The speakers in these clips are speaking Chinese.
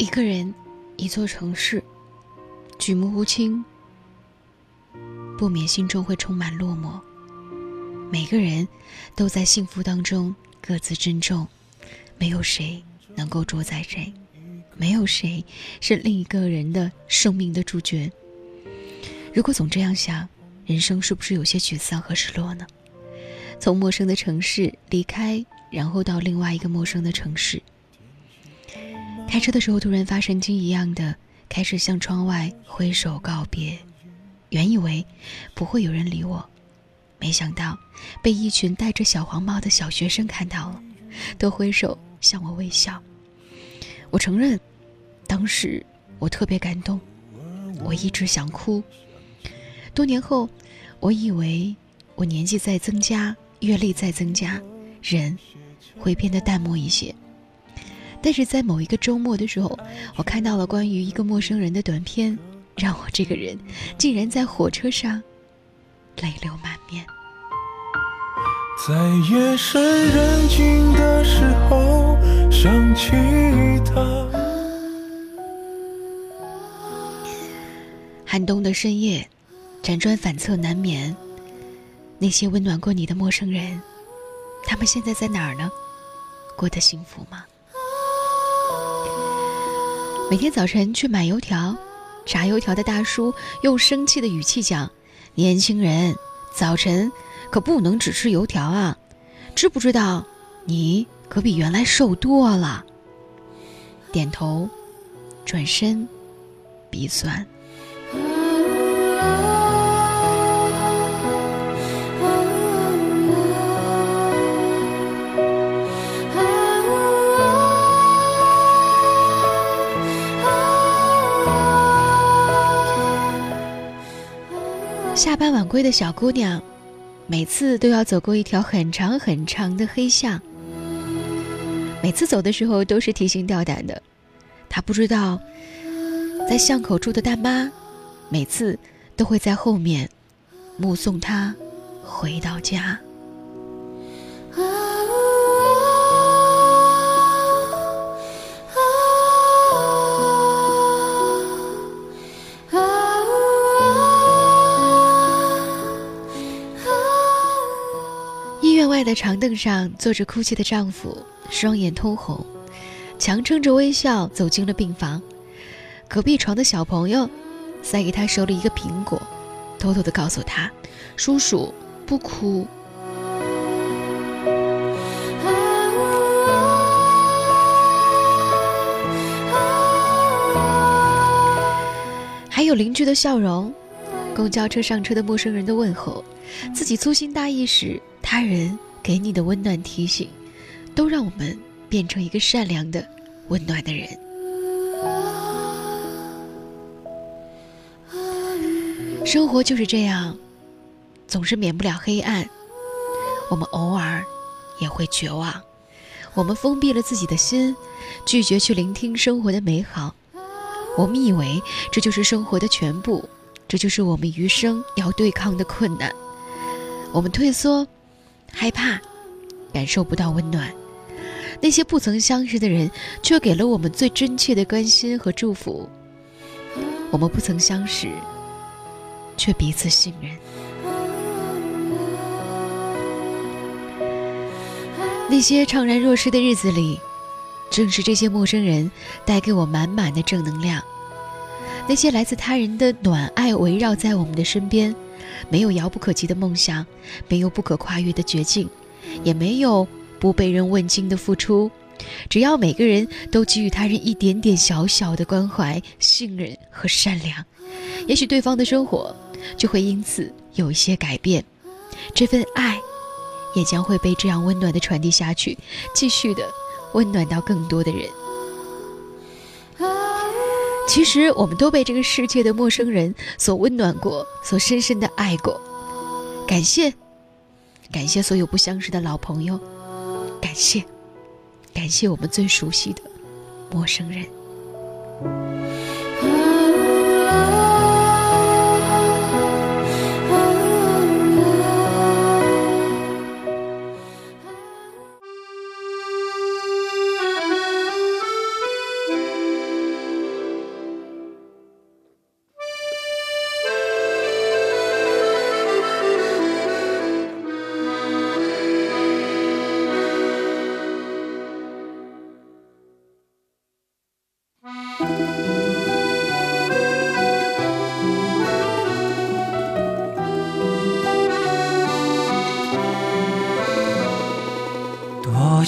一个人，一座城市，举目无亲，不免心中会充满落寞。每个人都在幸福当中各自珍重，没有谁能够主宰谁，没有谁是另一个人的生命的主角。如果总这样想，人生是不是有些沮丧和失落呢？从陌生的城市离开，然后到另外一个陌生的城市。开车的时候，突然发神经一样的开始向窗外挥手告别。原以为不会有人理我，没想到被一群戴着小黄帽的小学生看到了，都挥手向我微笑。我承认，当时我特别感动，我一直想哭。多年后，我以为我年纪在增加，阅历在增加，人会变得淡漠一些。但是在某一个周末的时候，我看到了关于一个陌生人的短片，让我这个人竟然在火车上泪流满面。在夜深人静的时候想起他。寒冬的深夜，辗转反侧难眠。那些温暖过你的陌生人，他们现在在哪儿呢？过得幸福吗？每天早晨去买油条，炸油条的大叔用生气的语气讲：“年轻人，早晨可不能只吃油条啊，知不知道？你可比原来瘦多了。”点头，转身，鼻酸。下班晚归的小姑娘，每次都要走过一条很长很长的黑巷。每次走的时候都是提心吊胆的。她不知道，在巷口住的大妈，每次都会在后面目送她回到家。在长凳上坐着哭泣的丈夫，双眼通红，强撑着微笑走进了病房。隔壁床的小朋友塞给他手里一个苹果，偷偷的告诉他：“叔叔不哭。”还有邻居的笑容，公交车上车的陌生人的问候，自己粗心大意时他人。给你的温暖提醒，都让我们变成一个善良的、温暖的人。生活就是这样，总是免不了黑暗。我们偶尔也会绝望，我们封闭了自己的心，拒绝去聆听生活的美好。我们以为这就是生活的全部，这就是我们余生要对抗的困难。我们退缩。害怕，感受不到温暖。那些不曾相识的人，却给了我们最真切的关心和祝福。我们不曾相识，却彼此信任。那些怅然若失的日子里，正是这些陌生人带给我满满的正能量。那些来自他人的暖爱围绕在我们的身边。没有遥不可及的梦想，没有不可跨越的绝境，也没有不被人问津的付出。只要每个人都给予他人一点点小小的关怀、信任和善良，也许对方的生活就会因此有一些改变。这份爱，也将会被这样温暖的传递下去，继续的温暖到更多的人。其实，我们都被这个世界的陌生人所温暖过，所深深的爱过。感谢，感谢所有不相识的老朋友，感谢，感谢我们最熟悉的陌生人。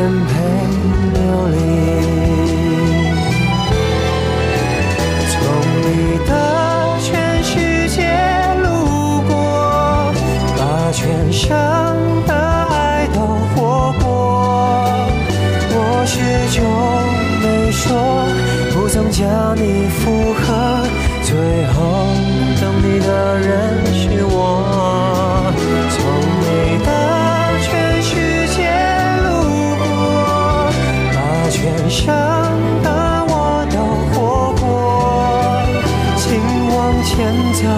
颠沛流离。从你的全世界路过，把全盛的爱都活过。我始终没说，不曾将你附前走，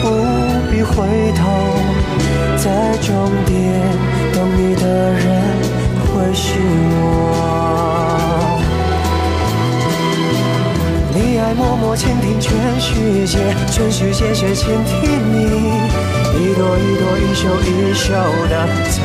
不必回头，在终点等你的人会是我。你爱默默倾听全世界，全世界却倾听你，一朵一朵，一首一首的曾